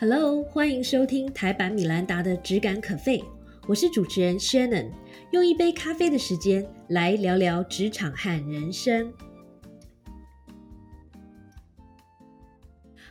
Hello，欢迎收听台版米兰达的《只感可废》，我是主持人 Shannon，用一杯咖啡的时间来聊聊职场和人生。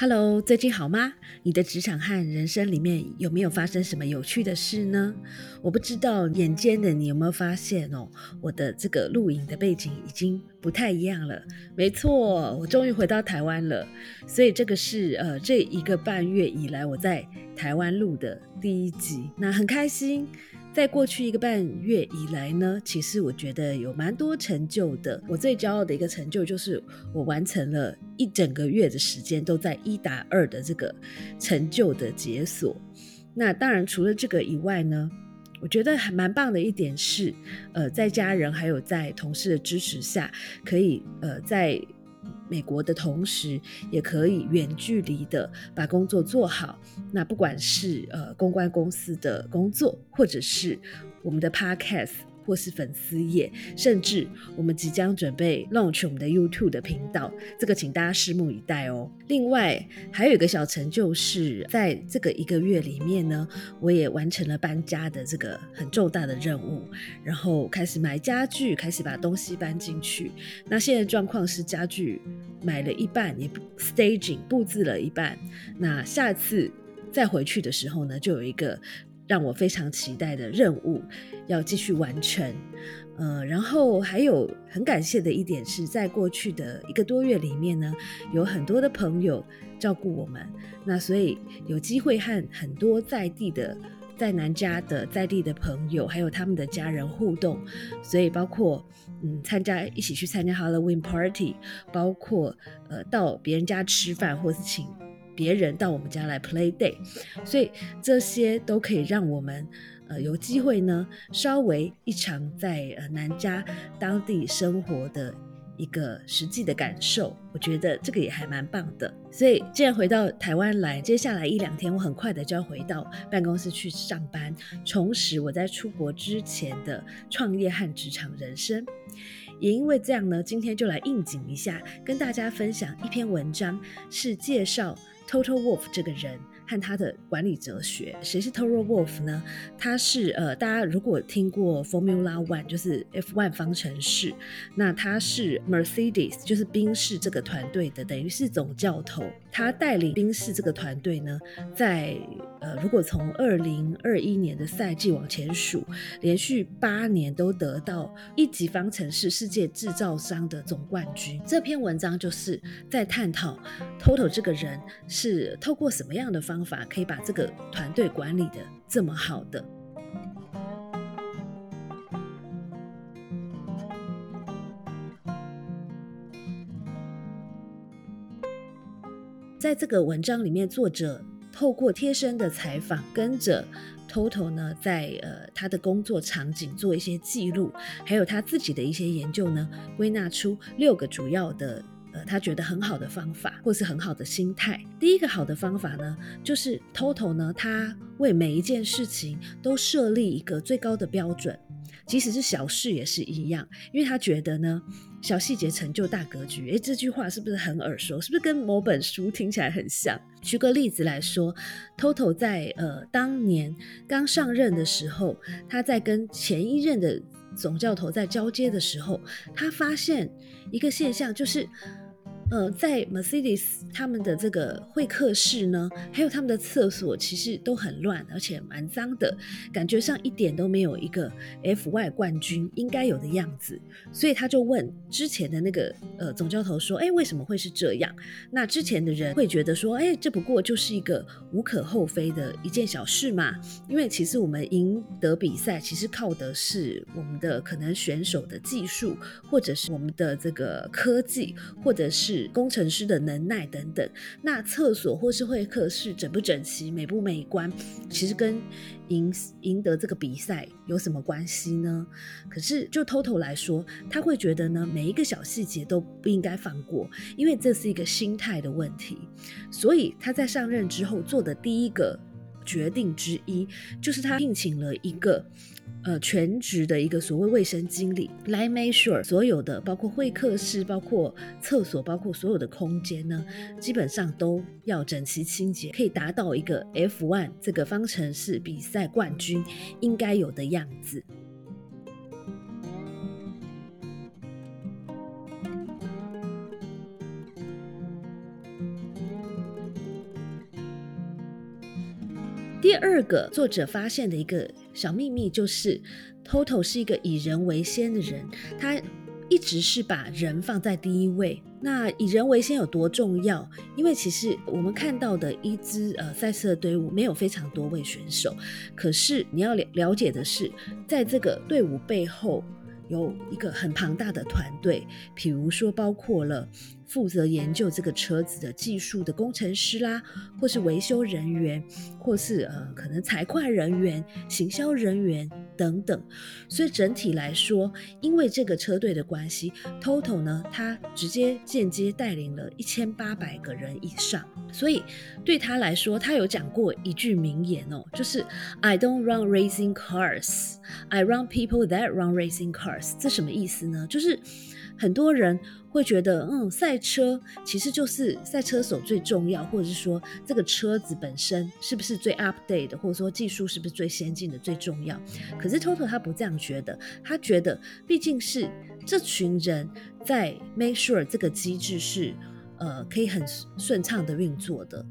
Hello，最近好吗？你的职场和人生里面有没有发生什么有趣的事呢？我不知道眼尖的你有没有发现哦，我的这个录影的背景已经不太一样了。没错，我终于回到台湾了，所以这个是呃这一个半月以来我在台湾录的第一集，那很开心。在过去一个半月以来呢，其实我觉得有蛮多成就的。我最骄傲的一个成就就是我完成了一整个月的时间都在一打二的这个成就的解锁。那当然除了这个以外呢，我觉得还蛮棒的一点是，呃，在家人还有在同事的支持下，可以呃在。美国的同时，也可以远距离的把工作做好。那不管是呃公关公司的工作，或者是我们的 Podcast。或是粉丝页，甚至我们即将准备 launch 我们的 YouTube 的频道，这个请大家拭目以待哦。另外还有一个小成就，是在这个一个月里面呢，我也完成了搬家的这个很重大的任务，然后开始买家具，开始把东西搬进去。那现在状况是家具买了一半，也 staging 布置了一半。那下次再回去的时候呢，就有一个。让我非常期待的任务要继续完成，呃，然后还有很感谢的一点是在过去的一个多月里面呢，有很多的朋友照顾我们，那所以有机会和很多在地的在南家的在地的朋友还有他们的家人互动，所以包括嗯参加一起去参加 Halloween Party，包括呃到别人家吃饭或是请。别人到我们家来 play day，所以这些都可以让我们呃有机会呢，稍微一场在呃南家当地生活的一个实际的感受，我觉得这个也还蛮棒的。所以既然回到台湾来，接下来一两天我很快的就要回到办公室去上班，重拾我在出国之前的创业和职场人生。也因为这样呢，今天就来应景一下，跟大家分享一篇文章，是介绍。Total Wolf 这个人和他的管理哲学，谁是 Total Wolf 呢？他是呃，大家如果听过 Formula One，就是 F1 方程式，那他是 Mercedes，就是宾士这个团队的，等于是总教头。他带领宾士这个团队呢，在呃，如果从二零二一年的赛季往前数，连续八年都得到一级方程式世界制造商的总冠军。这篇文章就是在探讨 Toto 这个人是透过什么样的方法，可以把这个团队管理的这么好的。在这个文章里面，作者透过贴身的采访，跟着 Toto 呢，在呃他的工作场景做一些记录，还有他自己的一些研究呢，归纳出六个主要的呃他觉得很好的方法，或是很好的心态。第一个好的方法呢，就是 Toto 呢，他为每一件事情都设立一个最高的标准。即使是小事也是一样，因为他觉得呢，小细节成就大格局。诶，这句话是不是很耳熟？是不是跟某本书听起来很像？举个例子来说，Toto 在呃当年刚上任的时候，他在跟前一任的总教头在交接的时候，他发现一个现象，就是。呃，在 Mercedes 他们的这个会客室呢，还有他们的厕所，其实都很乱，而且蛮脏的，感觉上一点都没有一个 F1 冠军应该有的样子。所以他就问之前的那个呃总教头说：“哎，为什么会是这样？”那之前的人会觉得说：“哎，这不过就是一个无可厚非的一件小事嘛。”因为其实我们赢得比赛，其实靠的是我们的可能选手的技术，或者是我们的这个科技，或者是。工程师的能耐等等，那厕所或是会客室整不整齐、美不美观，其实跟赢赢得这个比赛有什么关系呢？可是就偷偷来说，他会觉得呢，每一个小细节都不应该放过，因为这是一个心态的问题。所以他在上任之后做的第一个决定之一，就是他聘请了一个呃全职的一个所谓卫生经理来 make sure 所有的包括会客室、包括厕所、包括所有的空间呢，基本上都要整齐清洁，可以达到一个 F1 这个方程式比赛冠军应该有的样子。第二个作者发现的一个小秘密就是，Toto 是一个以人为先的人，他一直是把人放在第一位。那以人为先有多重要？因为其实我们看到的一支呃赛事的队伍没有非常多位选手，可是你要了了解的是，在这个队伍背后有一个很庞大的团队，比如说包括了。负责研究这个车子的技术的工程师啦，或是维修人员，或是呃可能财会人员、行销人员等等。所以整体来说，因为这个车队的关系，Total 呢，他直接间接带领了一千八百个人以上。所以对他来说，他有讲过一句名言哦，就是 I don't run racing cars, I run people that run racing cars。这什么意思呢？就是很多人。会觉得，嗯，赛车其实就是赛车手最重要，或者是说这个车子本身是不是最 update 的，或者说技术是不是最先进的最重要。可是 Toto 他不这样觉得，他觉得毕竟是这群人在 make sure 这个机制是呃可以很顺畅的运作的，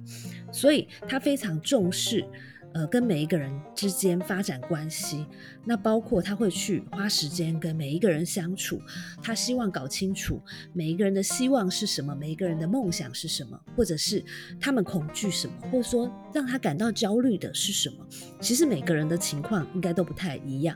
所以他非常重视。呃，跟每一个人之间发展关系，那包括他会去花时间跟每一个人相处，他希望搞清楚每一个人的希望是什么，每一个人的梦想是什么，或者是他们恐惧什么，或者说让他感到焦虑的是什么。其实每个人的情况应该都不太一样，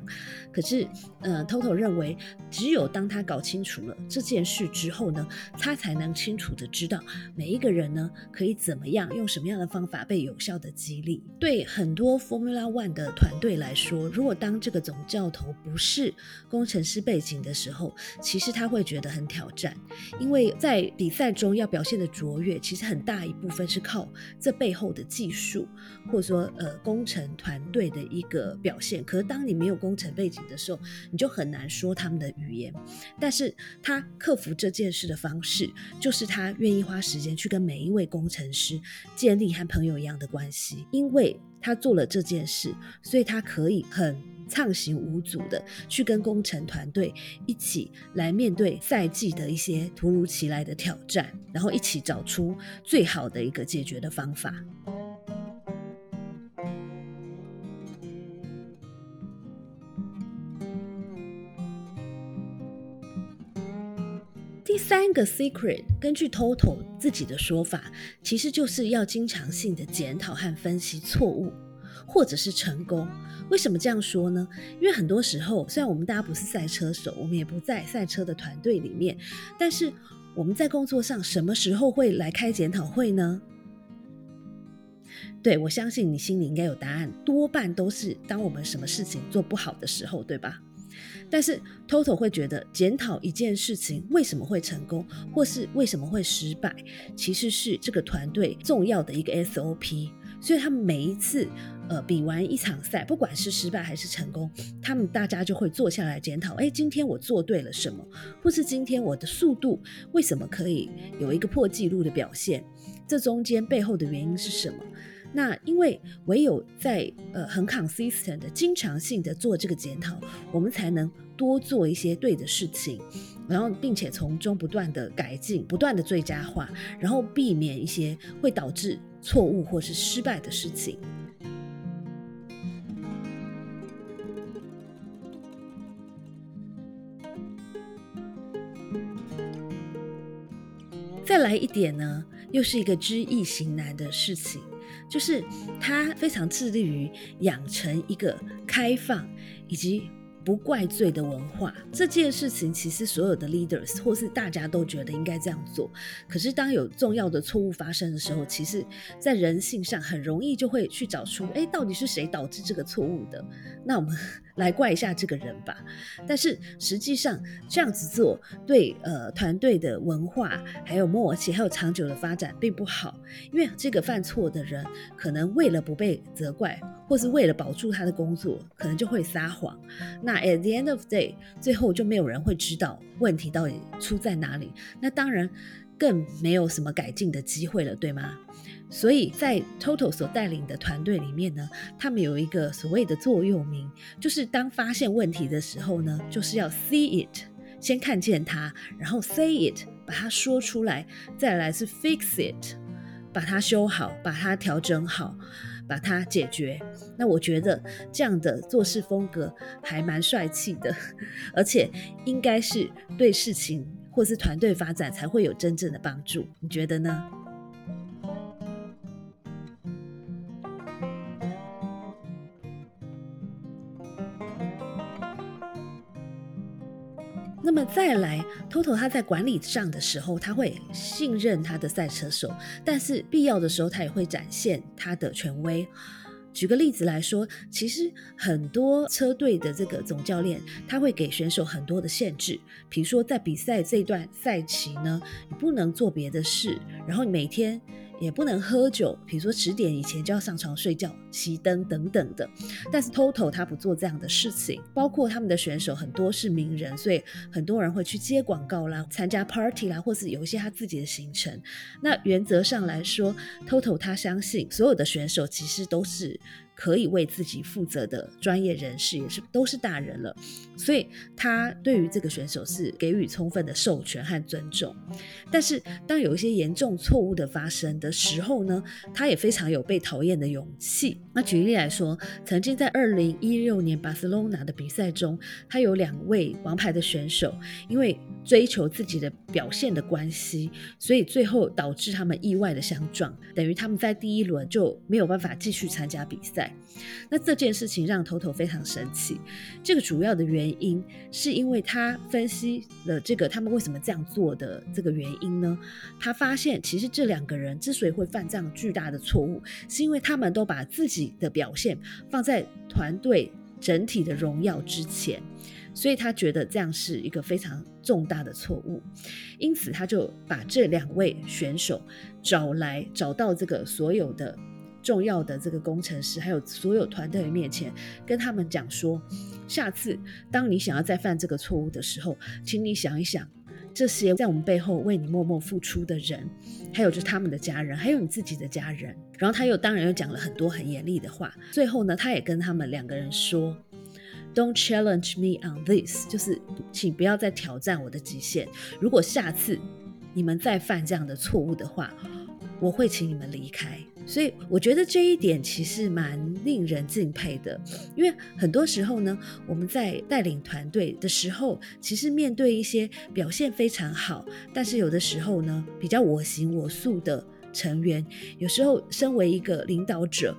可是，呃，Toto 认为，只有当他搞清楚了这件事之后呢，他才能清楚的知道每一个人呢可以怎么样用什么样的方法被有效的激励。对很多 Formula One 的团队来说，如果当这个总教头不是工程师背景的时候，其实他会觉得很挑战，因为在比赛中要表现的卓越，其实很大一部分是靠这背后的技术，或者说呃工程团队的一个表现。可是当你没有工程背景的时候，你就很难说他们的语言。但是他克服这件事的方式，就是他愿意花时间去跟每一位工程师建立和朋友一样的关系，因为。他做了这件事，所以他可以很畅行无阻的去跟工程团队一起来面对赛季的一些突如其来的挑战，然后一起找出最好的一个解决的方法。第三个 secret，根据 Total 自己的说法，其实就是要经常性的检讨和分析错误，或者是成功。为什么这样说呢？因为很多时候，虽然我们大家不是赛车手，我们也不在赛车的团队里面，但是我们在工作上什么时候会来开检讨会呢？对我相信你心里应该有答案，多半都是当我们什么事情做不好的时候，对吧？但是 Toto 会觉得检讨一件事情为什么会成功，或是为什么会失败，其实是这个团队重要的一个 SOP。所以他每一次呃比完一场赛，不管是失败还是成功，他们大家就会坐下来检讨：哎，今天我做对了什么？或是今天我的速度为什么可以有一个破纪录的表现？这中间背后的原因是什么？那因为唯有在呃很 consistent 的经常性的做这个检讨，我们才能多做一些对的事情，然后并且从中不断的改进，不断的最佳化，然后避免一些会导致错误或是失败的事情。再来一点呢，又是一个知易行难的事情。就是他非常致力于养成一个开放以及不怪罪的文化。这件事情其实所有的 leaders 或是大家都觉得应该这样做。可是当有重要的错误发生的时候，其实在人性上很容易就会去找出，哎，到底是谁导致这个错误的？那我们来怪一下这个人吧。但是实际上这样子做对呃团队的文化、还有默契、还有长久的发展并不好，因为这个犯错的人可能为了不被责怪，或是为了保住他的工作，可能就会撒谎。那 at the end of day，最后就没有人会知道问题到底出在哪里。那当然更没有什么改进的机会了，对吗？所以在 Total 所带领的团队里面呢，他们有一个所谓的座右铭，就是当发现问题的时候呢，就是要 see it，先看见它，然后 say it，把它说出来，再来是 fix it，把它修好，把它调整好，把它解决。那我觉得这样的做事风格还蛮帅气的，而且应该是对事情或是团队发展才会有真正的帮助。你觉得呢？那么再来，Toto 他在管理上的时候，他会信任他的赛车手，但是必要的时候，他也会展现他的权威。举个例子来说，其实很多车队的这个总教练，他会给选手很多的限制，比如说在比赛这段赛期呢，你不能做别的事，然后每天。也不能喝酒，比如说十点以前就要上床睡觉、熄灯等等的。但是 Toto 他不做这样的事情，包括他们的选手很多是名人，所以很多人会去接广告啦、参加 party 啦，或是有一些他自己的行程。那原则上来说，Toto 他相信所有的选手其实都是。可以为自己负责的专业人士也是都是大人了，所以他对于这个选手是给予充分的授权和尊重。但是当有一些严重错误的发生的时候呢，他也非常有被讨厌的勇气。那举例来说，曾经在二零一六年巴塞罗那的比赛中，他有两位王牌的选手，因为追求自己的表现的关系，所以最后导致他们意外的相撞，等于他们在第一轮就没有办法继续参加比赛。那这件事情让头头非常生气。这个主要的原因是因为他分析了这个他们为什么这样做的这个原因呢？他发现其实这两个人之所以会犯这样巨大的错误，是因为他们都把自己的表现放在团队整体的荣耀之前，所以他觉得这样是一个非常重大的错误。因此，他就把这两位选手找来，找到这个所有的。重要的这个工程师，还有所有团队的面前，跟他们讲说：下次当你想要再犯这个错误的时候，请你想一想这些在我们背后为你默默付出的人，还有就是他们的家人，还有你自己的家人。然后他又当然又讲了很多很严厉的话。最后呢，他也跟他们两个人说：Don't challenge me on this，就是请不要再挑战我的极限。如果下次你们再犯这样的错误的话，我会请你们离开。所以我觉得这一点其实蛮令人敬佩的，因为很多时候呢，我们在带领团队的时候，其实面对一些表现非常好，但是有的时候呢，比较我行我素的成员，有时候身为一个领导者。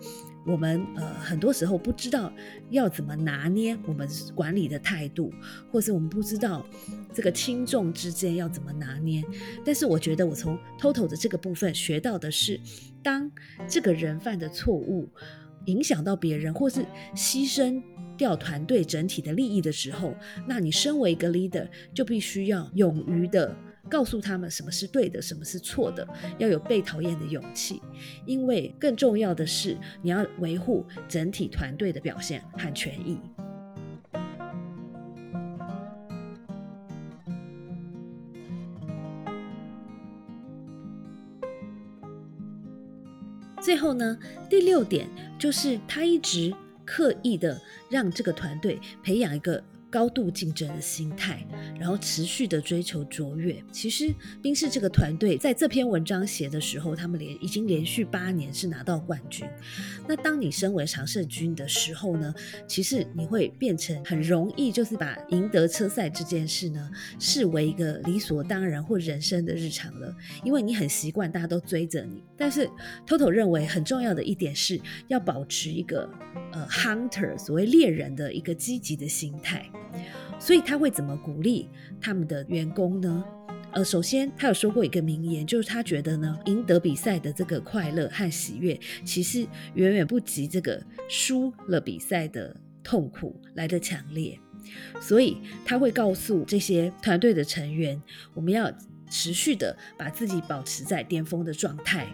我们呃很多时候不知道要怎么拿捏我们管理的态度，或是我们不知道这个轻重之间要怎么拿捏。但是我觉得我从 Total 的这个部分学到的是，当这个人犯的错误影响到别人，或是牺牲掉团队整体的利益的时候，那你身为一个 leader 就必须要勇于的。告诉他们什么是对的，什么是错的，要有被讨厌的勇气，因为更重要的是你要维护整体团队的表现和权益。最后呢，第六点就是他一直刻意的让这个团队培养一个。高度竞争的心态，然后持续的追求卓越。其实冰室这个团队在这篇文章写的时候，他们连已经连续八年是拿到冠军。那当你身为常胜军的时候呢，其实你会变成很容易，就是把赢得车赛这件事呢视为一个理所当然或人生的日常了，因为你很习惯大家都追着你。但是 Toto 认为很重要的一点是要保持一个呃 hunter 所谓猎人的一个积极的心态。所以他会怎么鼓励他们的员工呢？呃，首先他有说过一个名言，就是他觉得呢，赢得比赛的这个快乐和喜悦，其实远远不及这个输了比赛的痛苦来的强烈。所以他会告诉这些团队的成员，我们要持续的把自己保持在巅峰的状态，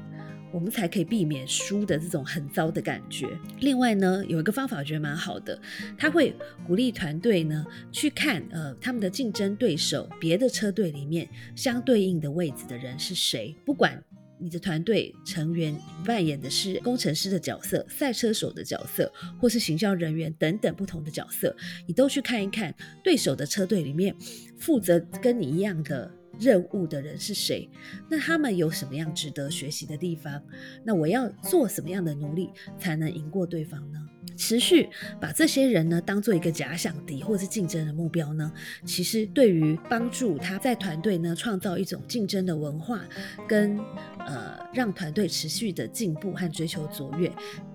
我们才可以避免输的这种很糟的感觉。另外呢，有一个方法我觉得蛮好的，他会鼓励团队呢去看呃他们的竞争对手别的车队里面相对应的位置的人是谁，不管。你的团队成员扮演的是工程师的角色、赛车手的角色，或是行销人员等等不同的角色，你都去看一看对手的车队里面负责跟你一样的任务的人是谁，那他们有什么样值得学习的地方？那我要做什么样的努力才能赢过对方呢？持续把这些人呢当做一个假想敌或是竞争的目标呢，其实对于帮助他在团队呢创造一种竞争的文化，跟呃让团队持续的进步和追求卓越，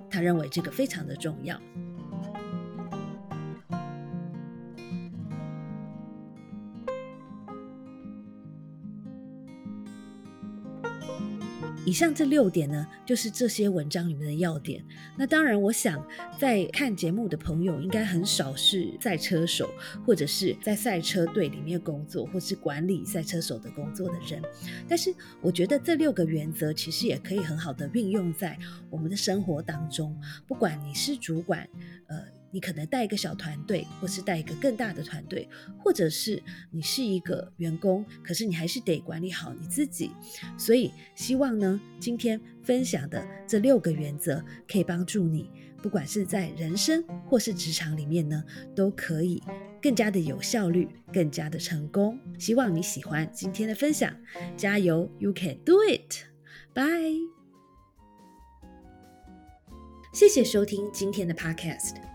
他认为这个非常的重要。以上这六点呢，就是这些文章里面的要点。那当然，我想在看节目的朋友应该很少是赛车手，或者是在赛车队里面工作，或是管理赛车手的工作的人。但是，我觉得这六个原则其实也可以很好的运用在我们的生活当中。不管你是主管，呃。你可能带一个小团队，或是带一个更大的团队，或者是你是一个员工，可是你还是得管理好你自己。所以，希望呢，今天分享的这六个原则可以帮助你，不管是在人生或是职场里面呢，都可以更加的有效率，更加的成功。希望你喜欢今天的分享，加油，You can do it！拜。谢谢收听今天的 Podcast。